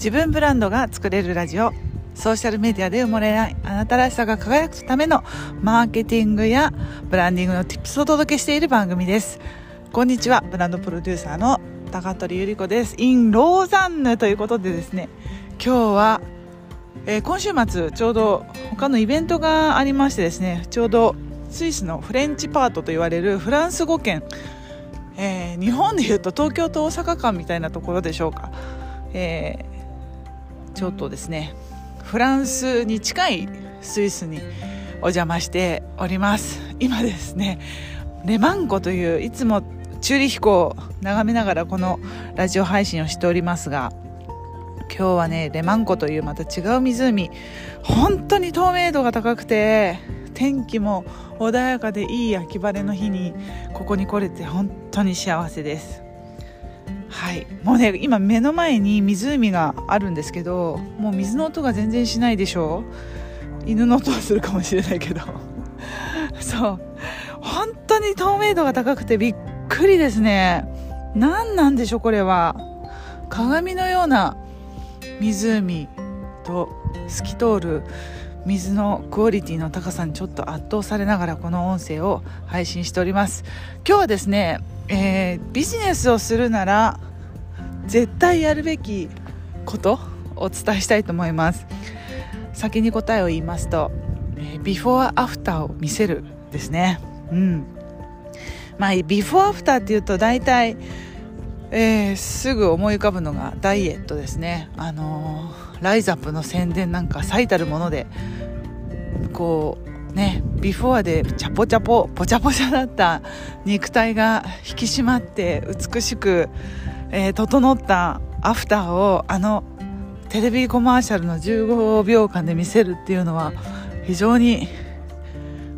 自分ブランドが作れるラジオ。ソーシャルメディアで埋もれない。あなたらしさが輝くためのマーケティングやブランディングの tips をお届けしている番組です。こんにちは。ブランドプロデューサーの高取ゆり子です。in ローザンヌということでですね。今日は、えー、今週末ちょうど他のイベントがありましてですね。ちょうどスイスのフレンチパートと言われるフランス語圏。えー、日本でいうと東京と大阪間みたいなところでしょうか、えー、ちょっとですねフランスに近いスイスにお邪魔しております。今ですねレマン湖といういつもチューリヒ湖を眺めながらこのラジオ配信をしておりますが今日はねレマン湖というまた違う湖本当に透明度が高くて天気も穏やかでいい秋晴れの日にここに来れて本当に幸せです。はい。もうね今目の前に湖があるんですけどもう水の音が全然しないでしょ犬の音はするかもしれないけど。そう。本当に透明度が高くてびっくりですね。何なんでしょうこれは。鏡のような湖と透き通る水のクオリティの高さにちょっと圧倒されながらこの音声を配信しております。今日はですね、えー、ビジネスをするなら絶対やるべきことをお伝えしたいと思います。先に答えを言いますと、え、ビフォーアフターを見せるですね。うん。まあビフォーアフターっていうと大体えー、すぐ思い浮かぶのがダイエットですね。あのー、ライザップの宣伝なんか最たるものでこうねビフォアでチャポチャポポチャポチャだった肉体が引き締まって美しく、えー、整ったアフターをあのテレビコマーシャルの15秒間で見せるっていうのは非常に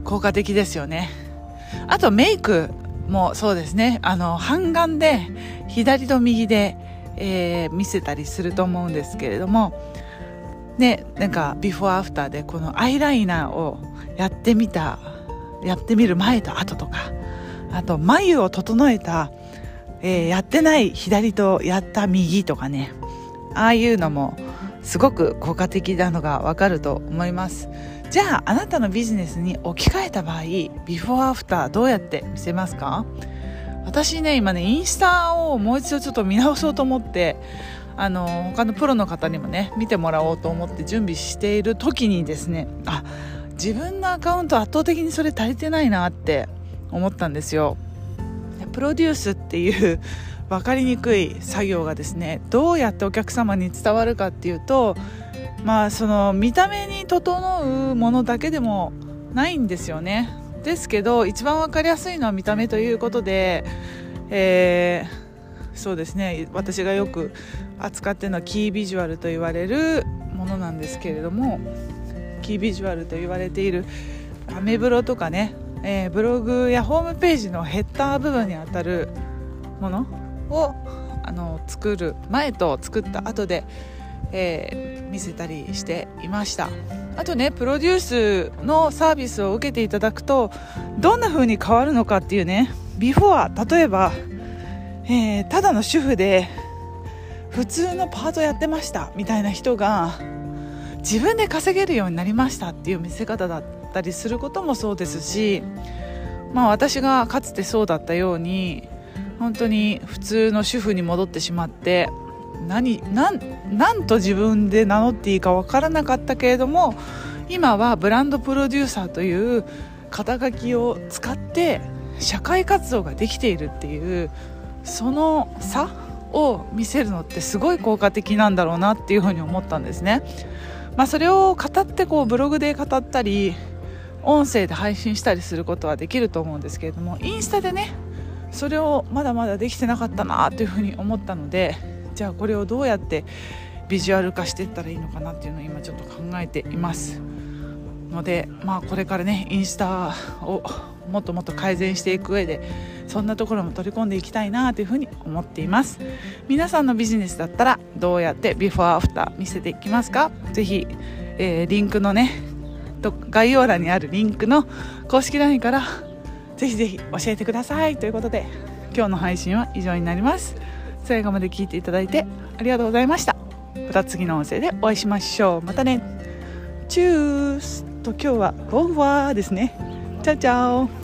効果的ですよね。あとメイクもそうですね。あの半眼で左と右で、えー、見せたりすると思うんですけれどもねなんかビフォーアフターでこのアイライナーをやってみたやってみる前と後とかあと眉を整えた、えー、やってない左とやった右とかね。ああいうのもすごく効果的なのがわかると思います。じゃああなたのビジネスに置き換えた場合ビフォーアフターどうやって見せますか？私ね今ねインスタをもう一度ちょっと見直そうと思ってあの他のプロの方にもね見てもらおうと思って準備している時にですねあ自分のアカウント圧倒的にそれ足りてないなって思ったんですよ。プロデュースっていう 分かりにくい作業がですねどうやってお客様に伝わるかっていうとまあその見た目に整うものだけでもないんですよね。ですけど一番分かりやすいのは見た目ということで、えー、そうですね。私がよく扱ってるのはキービジュアルと言われるものなんですけれどもキービジュアルと言われているアメブロとかね、えー、ブログやホームページのヘッダー部分にあたるものをあの作る前と作った後でえー、見せたりしていました。あとねプロデュースのサービスを受けていただくとどんな風に変わるのかっていうねビフォア例えば、えー、ただの主婦で普通のパートやってましたみたいな人が自分で稼げるようになりましたっていう見せ方だったりすることもそうですしまあ私がかつてそうだったように本当に普通の主婦に戻ってしまって何何と自分で名乗っていいか分からなかったけれども今はブランドプロデューサーという肩書きを使って社会活動ができているっていうその差を見せるのってすごい効果的なんだろうなっていうふうに思ったんですね。まあ、それを語ってこうブログで語ったり音声で配信したりすることはできると思うんですけれどもインスタでねそれをまだまだできてなかったなというふうに思ったのでじゃあこれをどうやってビジュアル化していったらいいのかなっていうのを今ちょっと考えていますのでまあこれからねインスタをもっともっと改善していく上でそんなところも取り込んでいきたいなというふうに思っています。皆さんのビジネスだったらどうやってビフォーアフター見せていきますか？ぜひ、えー、リンクのね概要欄にあるリンクの公式 LINE からぜひぜひ教えてください。ということで今日の配信は以上になります。最後まで聞いていただいてありがとうございました。また次の音声でお会いしましょう。またね。チュースと今日はオーバーですね。チャチャオ。